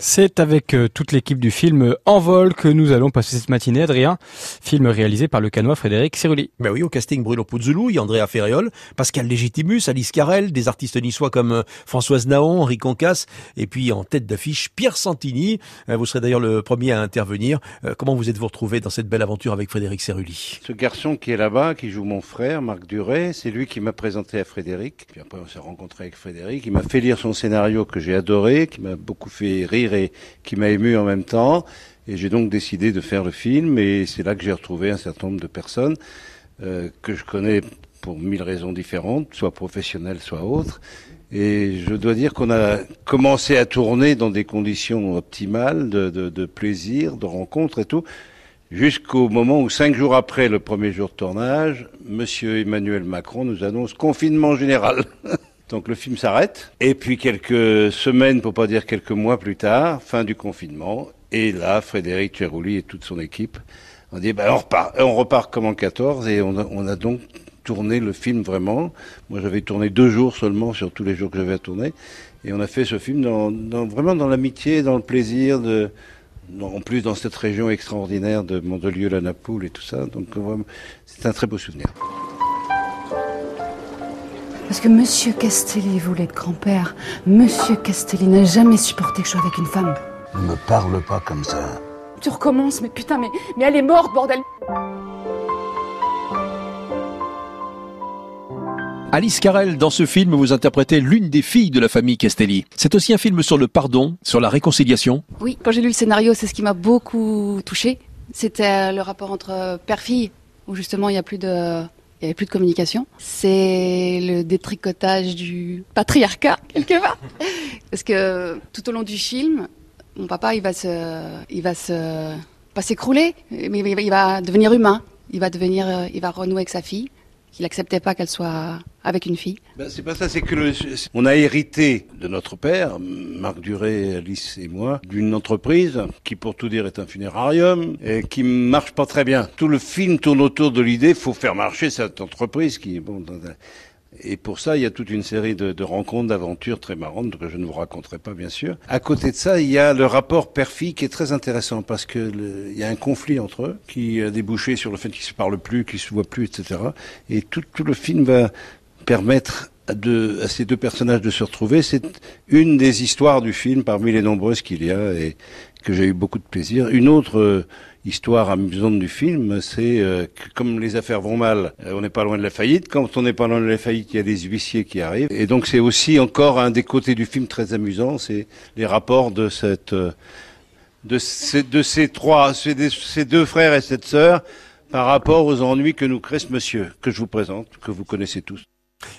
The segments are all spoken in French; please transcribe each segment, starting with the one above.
C'est avec euh, toute l'équipe du film En vol que nous allons passer cette matinée, Adrien. Film réalisé par le canois Frédéric Cerulli. Ben oui, au casting Bruno Puzzulu, Andrea Ferriol, Pascal Légitimus, Alice Carrel, des artistes niçois comme euh, Françoise Naon, Henri Concas, et puis en tête d'affiche Pierre Santini. Euh, vous serez d'ailleurs le premier à intervenir. Comment vous êtes-vous retrouvé dans cette belle aventure avec Frédéric Cerulli? Ce garçon qui est là-bas, qui joue mon frère, Marc Duret, c'est lui qui m'a présenté à Frédéric. Puis après on s'est rencontré avec Frédéric. Il m'a fait lire son scénario que j'ai adoré, qui m'a beaucoup fait rire et qui m'a ému en même temps. Et j'ai donc décidé de faire le film. Et c'est là que j'ai retrouvé un certain nombre de personnes euh, que je connais pour mille raisons différentes, soit professionnelles, soit autres. Et je dois dire qu'on a commencé à tourner dans des conditions optimales de, plaisir, de rencontre et tout, jusqu'au moment où, cinq jours après le premier jour de tournage, Monsieur Emmanuel Macron nous annonce confinement général. Donc le film s'arrête. Et puis quelques semaines, pour pas dire quelques mois plus tard, fin du confinement. Et là, Frédéric Cherouli et toute son équipe ont dit, bah, on repart, on repart comme en 14 et on a, on a donc tourné le film vraiment. Moi, j'avais tourné deux jours seulement sur tous les jours que j'avais à tourner. Et on a fait ce film dans, dans vraiment dans l'amitié, dans le plaisir de, en plus dans cette région extraordinaire de Mandelieu, la Napoule et tout ça. Donc, c'est un très beau souvenir. Parce que Monsieur Castelli voulait être grand-père. Monsieur Castelli n'a jamais supporté que je sois avec une femme. Ne me parle pas comme ça. Tu recommences, mais putain, mais, mais elle est morte, bordel Alice Carrel, dans ce film, vous interprétez l'une des filles de la famille Castelli. C'est aussi un film sur le pardon, sur la réconciliation. Oui, quand j'ai lu le scénario, c'est ce qui m'a beaucoup touché. C'était le rapport entre père-fille, où justement il n'y a plus de il n'y avait plus de communication. C'est le détricotage du patriarcat, quelque part. Parce que tout au long du film, mon papa, il va se, il va se, pas s'écrouler, mais il va devenir humain. Il va devenir, il va renouer avec sa fille qu'il n'acceptait pas qu'elle soit avec une fille. Ben, c'est pas ça, c'est que le, on a hérité de notre père, Marc Duré, Alice et moi, d'une entreprise qui, pour tout dire, est un funérarium et qui marche pas très bien. Tout le film tourne autour de l'idée, faut faire marcher cette entreprise qui, bon, et pour ça, il y a toute une série de, rencontres, d'aventures très marrantes que je ne vous raconterai pas, bien sûr. À côté de ça, il y a le rapport père-fille qui est très intéressant parce que le, il y a un conflit entre eux qui a débouché sur le fait qu'ils se parlent plus, qu'ils se voient plus, etc. Et tout le film va permettre de, à ces deux personnages de se retrouver. C'est une des histoires du film parmi les nombreuses qu'il y a et que j'ai eu beaucoup de plaisir. Une autre euh, histoire amusante du film, c'est euh, que comme les affaires vont mal, euh, on n'est pas loin de la faillite. Quand on n'est pas loin de la faillite, il y a des huissiers qui arrivent. Et donc c'est aussi encore un des côtés du film très amusant, c'est les rapports de cette de ces, trois, ces deux frères et cette sœur par rapport aux ennuis que nous crée ce monsieur que je vous présente, que vous connaissez tous.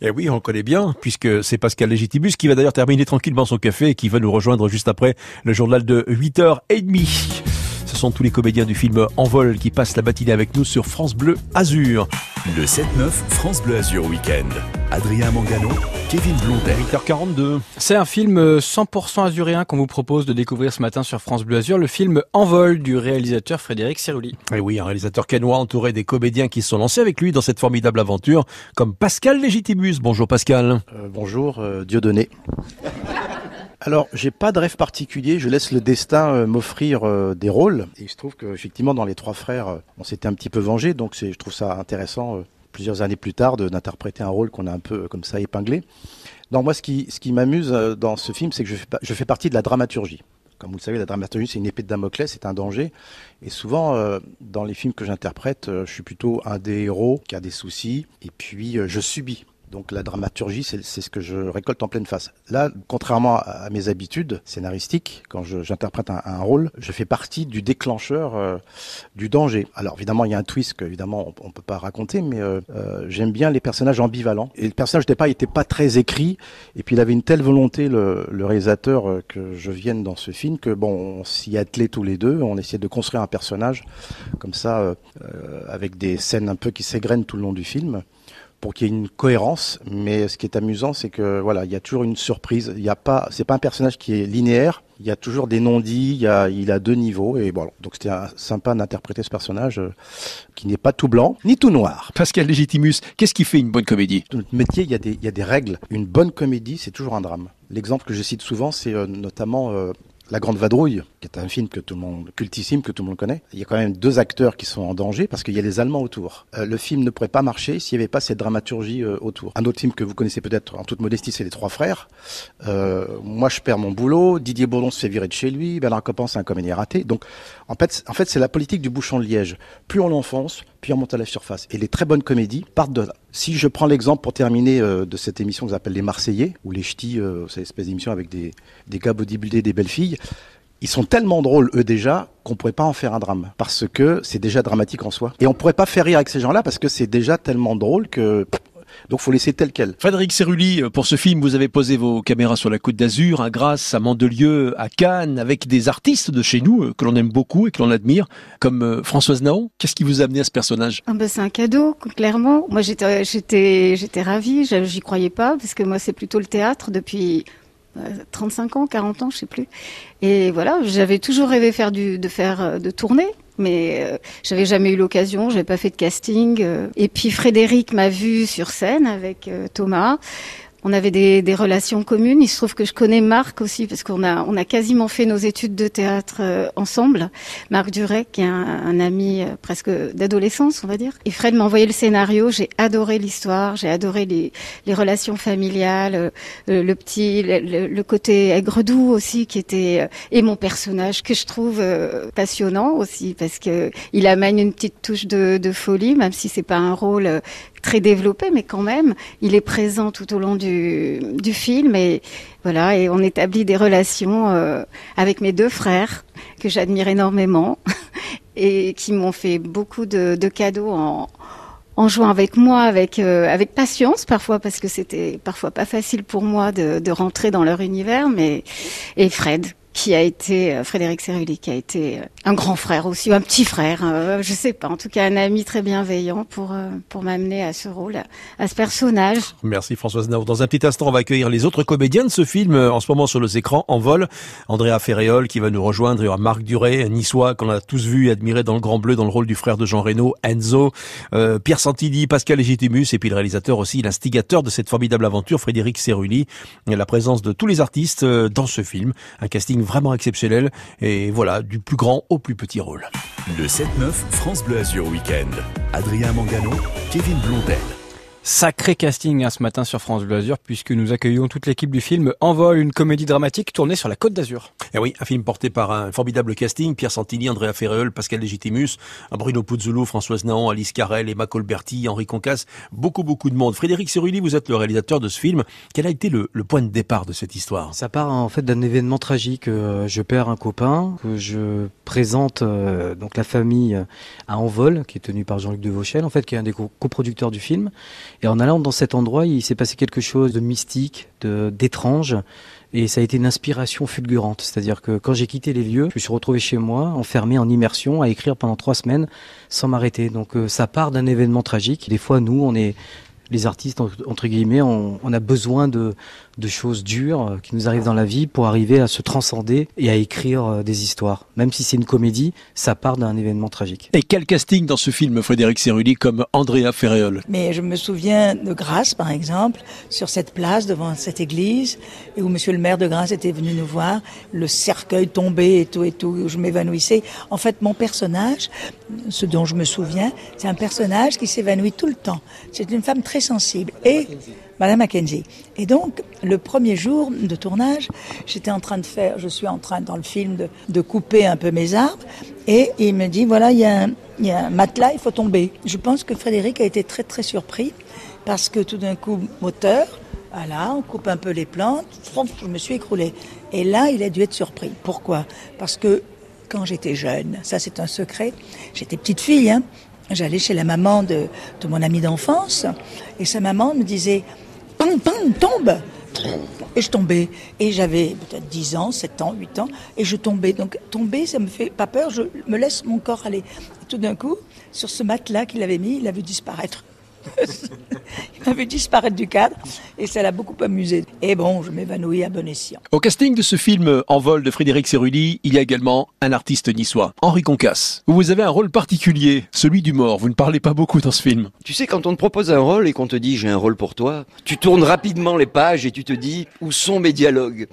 Eh oui, on connaît bien, puisque c'est Pascal Légitimus qui va d'ailleurs terminer tranquillement son café et qui va nous rejoindre juste après le journal de 8h30. Ce sont tous les comédiens du film En vol qui passent la matinée avec nous sur France Bleu Azur. Le 7-9 France Bleu Azur Week-end. Adrien Mangano, Kevin Blondet. 8h42. C'est un film 100% azuréen qu'on vous propose de découvrir ce matin sur France Bleu Azur, le film En vol du réalisateur Frédéric Cerulli. Et oui, un réalisateur canois entouré des comédiens qui se sont lancés avec lui dans cette formidable aventure, comme Pascal Légitimus. Bonjour Pascal. Euh, bonjour euh, Dieudonné. Alors, j'ai pas de rêve particulier. Je laisse le destin euh, m'offrir euh, des rôles. Et il se trouve qu'effectivement, dans les trois frères, euh, on s'était un petit peu vengé. Donc, je trouve ça intéressant, plusieurs années plus tard, d'interpréter un rôle qu'on a un peu comme ça épinglé. Donc, moi, ce qui, m'amuse dans ce film, c'est que je fais, partie de la dramaturgie. Comme vous le savez, la dramaturgie, c'est une épée de Damoclès, c'est un danger. Et souvent, dans les films que j'interprète, je suis plutôt un des héros qui a des soucis, et puis je subis. Donc la dramaturgie, c'est ce que je récolte en pleine face. Là, contrairement à mes habitudes scénaristiques, quand j'interprète un, un, rôle, je fais partie du déclencheur euh, du danger. Alors évidemment, il y a un twist que évidemment on, on peut pas raconter, mais euh, euh, j'aime bien les personnages ambivalents. Et le personnage n'était pas était pas très écrit, et puis il avait une telle volonté le, le réalisateur euh, que je vienne dans ce film que bon, on s'y attelait tous les deux, on essayait de construire un personnage comme ça, euh, avec des scènes un peu qui s'égrènent tout le long du film pour qu'il y ait une cohérence. Mais ce qui est amusant, c'est que voilà, il y a toujours une surprise. Il y a pas, c'est pas un personnage qui est linéaire. Il y a toujours des non-dits. Il y a, il a deux niveaux. Et bon, donc c'était sympa d'interpréter ce personnage euh, qui n'est pas tout blanc ni tout noir. Pascal Légitimus, qu'est-ce qui fait une bonne comédie? Dans notre métier, il y a des, il y a des règles. Une bonne comédie, c'est toujours un drame. L'exemple que je cite souvent, c'est euh, notamment euh, La Grande Vadrouille, qui est un film que tout le monde, cultissime, que tout le monde connaît. Il y a quand même deux acteurs qui sont en danger parce qu'il y a les Allemands autour. Euh, le film ne pourrait pas marcher s'il n'y avait pas cette dramaturgie euh, autour. Un autre film que vous connaissez peut-être en toute modestie, c'est Les Trois Frères. Euh, moi, je perds mon boulot. Didier Bourdon se fait virer de chez lui. Bernard Copan, c'est un comédien raté. Donc, en fait, en fait, c'est la politique du bouchon de liège. Plus on l'enfonce, puis on monte à la surface. Et les très bonnes comédies partent de là. Si je prends l'exemple pour terminer euh, de cette émission que j'appelle Les Marseillais, ou les ch'tis, euh, cette espèce d'émission avec des, des gars bodybuildés, des belles filles, ils sont tellement drôles, eux déjà, qu'on pourrait pas en faire un drame. Parce que c'est déjà dramatique en soi. Et on pourrait pas faire rire avec ces gens-là parce que c'est déjà tellement drôle que... Donc faut laisser tel quel. Frédéric Cerulli, pour ce film, vous avez posé vos caméras sur la Côte d'Azur, à Grasse, à Mandelieu, à Cannes, avec des artistes de chez nous euh, que l'on aime beaucoup et que l'on admire, comme euh, Françoise Naon. Qu'est-ce qui vous a amené à ce personnage? Ah ben C'est un cadeau, clairement. Moi, j'étais, j'étais, j'étais ravie. J'y croyais pas parce que moi, c'est plutôt le théâtre depuis 35 ans, 40 ans, je sais plus. Et voilà, j'avais toujours rêvé faire du, de faire, de tourner, mais euh, j'avais jamais eu l'occasion, j'avais pas fait de casting. euh. Et puis Frédéric m'a vu sur scène avec euh, Thomas. On avait des, des relations communes. Il se trouve que je connais Marc aussi parce qu'on a on a quasiment fait nos études de théâtre euh, ensemble. Marc Duret, qui est un, un ami euh, presque d'adolescence, on va dire. Et Fred m'a envoyé le scénario. J'ai adoré l'histoire. J'ai adoré les, les relations familiales, euh, euh, le petit, le, le- côté aigre-doux aussi qui était euh, et mon personnage que je trouve euh, passionnant aussi parce que il amène une petite touche de, de folie, même si c'est pas un rôle très développé, mais quand même, il est présent tout au long du, du film et voilà, et on établit des relations euh, avec mes deux frères que j'admire énormément et qui m'ont fait beaucoup de, de cadeaux en en jouant avec moi, avec euh, avec patience parfois parce que c'était parfois pas facile pour moi de, de rentrer dans leur univers, mais et Fred qui a été euh, Frédéric Cerulli qui a été euh, un grand frère aussi ou un petit frère, euh, je sais pas, en tout cas un ami très bienveillant pour euh, pour m'amener à ce rôle, à, ce personnage. Merci Françoise Naon. Dans un petit instant, on va accueillir les autres comédiens de ce film, euh, en ce moment sur nos écrans, en vol. Andrea Ferréol qui va nous rejoindre, il y aura Marc un niçois qu'on a tous vu et admiré dans le Grand Bleu, dans le rôle du frère de Jean Reno, Enzo, euh, Pierre Santilli, Pascal Légitimus, et puis le réalisateur aussi, l'instigateur de cette formidable aventure, Frédéric Cerulli. La présence de tous les artistes dans ce film, un casting vraiment exceptionnel, et voilà, du plus grand au plus petit rôle. Le 7-9 France Bleu Azur Week-end. Adrien Mangano, Kevin Blondel. Sacré casting hein, ce matin sur France Bleu Azur puisque nous accueillons toute l'équipe du film Envol, une comédie dramatique tournée sur la Côte d'Azur. Et Eh oui, un film porté par un formidable casting, Pierre Santini, Andrea Ferreol, Pascal Legitimus, Bruno Puzzolo, Françoise Naon, Alice Carrel, Emma Colberti, Henri Concas, beaucoup beaucoup de monde. Frédéric Cerulli, vous êtes le réalisateur de ce film. Quel a été le, le point de départ de cette histoire? Ça part en fait d'un événement tragique. Euh, Je perds un copain que je présente euh, donc la famille euh, à Envol, qui est tenue par Jean-Luc Devauchel, en fait, qui est un des co- coproducteurs du film. Et en allant dans cet endroit, il s'est passé quelque chose de mystique, de d'étrange. Et ça a été une inspiration fulgurante. C'est-à-dire que quand j'ai quitté les lieux, je me suis retrouvé chez moi, enfermé en immersion, à écrire pendant trois semaines sans m'arrêter. Donc euh, ça part d'un événement tragique. Des fois, nous, on est les artistes entre guillemets, on a besoin de, de choses dures euh, qui nous arrivent dans la vie pour arriver à se transcender et à écrire euh, des histoires. Même si c'est une comédie, ça part d'un événement tragique. Et quel casting dans ce film, Frédéric Cerulli, comme Andrea Ferreol? Mais je me souviens de Grasse, par exemple, sur cette place devant cette église, et où Monsieur le maire de Grasse était venu nous voir, le cercueil tombé et tout et tout, où je m'évanouissais. En fait, mon personnage, ce dont je me souviens, c'est un personnage qui s'évanouit tout le temps. C'est une femme très sensible. Et Madame Mackenzie. Et donc, le premier jour de tournage, j'étais en train de faire, je suis en train dans le film de, couper un peu mes arbres, et il me dit voilà, il y, a un, matelas, il faut tomber. Je pense que Frédéric a été très très surpris parce que tout d'un coup, moteur, voilà, on coupe un peu les plantes, je me suis écroulée. Et là, il a dû être surpris. Pourquoi? Parce que quand j'étais jeune, ça c'est un secret, j'étais petite fille, hein, j'allais chez la maman de, de mon ami d'enfance, et sa maman me disait Pam, pam, tombe Et je tombais. Et j'avais peut-être 10 ans, 7 ans, 8 ans, et je tombais. Donc tomber, ça me fait pas peur, je me laisse mon corps aller. Tout d'un coup, sur ce matelas qu'il avait mis, il a vu disparaître. il m'a vu disparaître du cadre, et ça l'a beaucoup amusé. Et bon, je m'évanouis à bon escient. Au casting de ce film En vol de Frédéric Cerulli, il y a également un artiste niçois, Henri Concas. Vous avez un rôle particulier, celui du mort. Vous ne parlez pas beaucoup dans ce film. Tu sais, quand on te propose un rôle et qu'on te dit j'ai un rôle pour toi, tu tournes rapidement les pages et tu te dis où sont mes dialogues?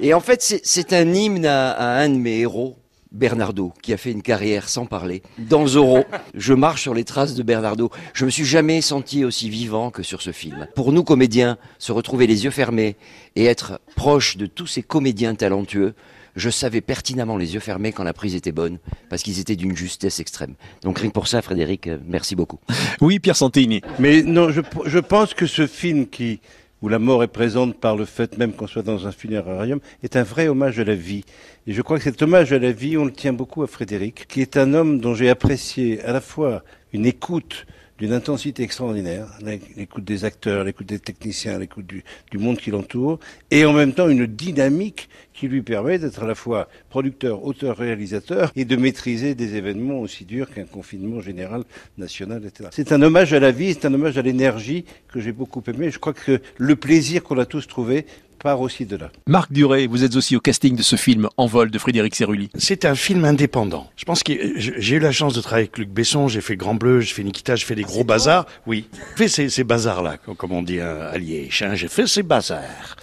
Et en fait, c'est- c'est un hymne à, à un de mes héros, Bernardo, qui a fait une carrière sans parler. Dans Zorro, je marche sur les traces de Bernardo. Je me suis jamais senti aussi vivant que sur ce film. Pour nous, comédiens, se retrouver les yeux fermés et être proche de tous ces comédiens talentueux, je savais pertinemment les yeux fermés quand la prise était bonne, parce qu'ils étaient d'une justesse extrême. Donc rien que pour ça, Frédéric, euh, merci beaucoup. Oui, Pierre Santini. Mais non, je, je pense que ce film qui où la mort est présente par le fait même qu'on soit dans un funérarium, est un vrai hommage à la vie. Et je crois que cet hommage à la vie, on le tient beaucoup à Frédéric, qui est un homme dont j'ai apprécié à la fois une écoute d'une intensité extraordinaire, l'écoute des acteurs, l'écoute des techniciens, l'écoute du, monde qui l'entoure, et en même temps une dynamique qui lui permet d'être à la fois producteur, auteur, réalisateur, et de maîtriser des événements aussi durs qu'un confinement général, national, etc. C'est un hommage à la vie, c'est un hommage à l'énergie que j'ai beaucoup aimé. Je crois que le plaisir qu'on a tous trouvé part aussi de là. Marc Duré, vous êtes aussi au casting de ce film En vol de Frédéric Cerulli. C'est un film indépendant. Je pense que j'ai eu la chance de travailler avec Luc Besson, j'ai fait Grand Bleu, j'ai fait Nikita, j'ai fait des gros bazars. Oui, j'ai fait ces, ces bazars-là, comme on dit à Liège. Hein. J'ai fait ces bazars.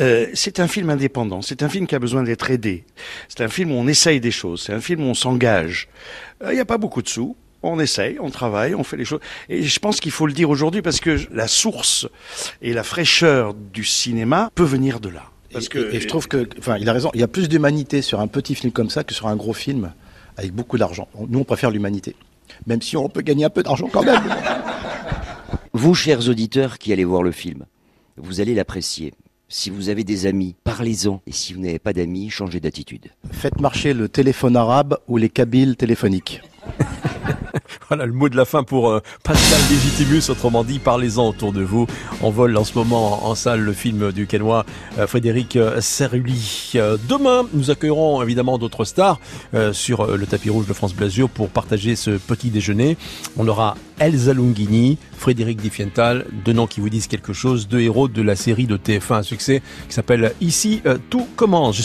Euh, c'est un film indépendant, c'est un film qui a besoin d'être aidé. C'est un film où on essaye des choses, c'est un film où on s'engage. Il n'y a pas beaucoup de sous, on essaye, on travaille, on fait les choses. Et je pense qu'il faut le dire aujourd'hui parce que la source et la fraîcheur du cinéma peut venir de là. Parce et, que, et je trouve que, enfin, il a raison. Il y a plus d'humanité sur un petit film comme ça que sur un gros film avec beaucoup d'argent. Nous, on préfère l'humanité, même si on peut gagner un peu d'argent quand même. Vous, chers auditeurs qui allez voir le film, vous allez l'apprécier. Si vous avez des amis, parlez-en. Et si vous n'avez pas d'amis, changez d'attitude. Faites marcher le téléphone arabe ou les kabyles téléphoniques. Voilà le mot de la fin pour euh, Pascal Legitimus, autrement dit, parlez-en autour de vous. On vole en ce moment en salle le film du Quénois euh, Frédéric euh, Cerulli. Euh, demain, nous accueillerons évidemment d'autres stars sur le tapis rouge de France Blasure pour partager ce petit déjeuner. On aura Elsa Lungini, Frédéric Diffiental, deux noms qui vous disent quelque chose, deux héros de la série de TF1 à succès qui s'appelle Ici, tout commence.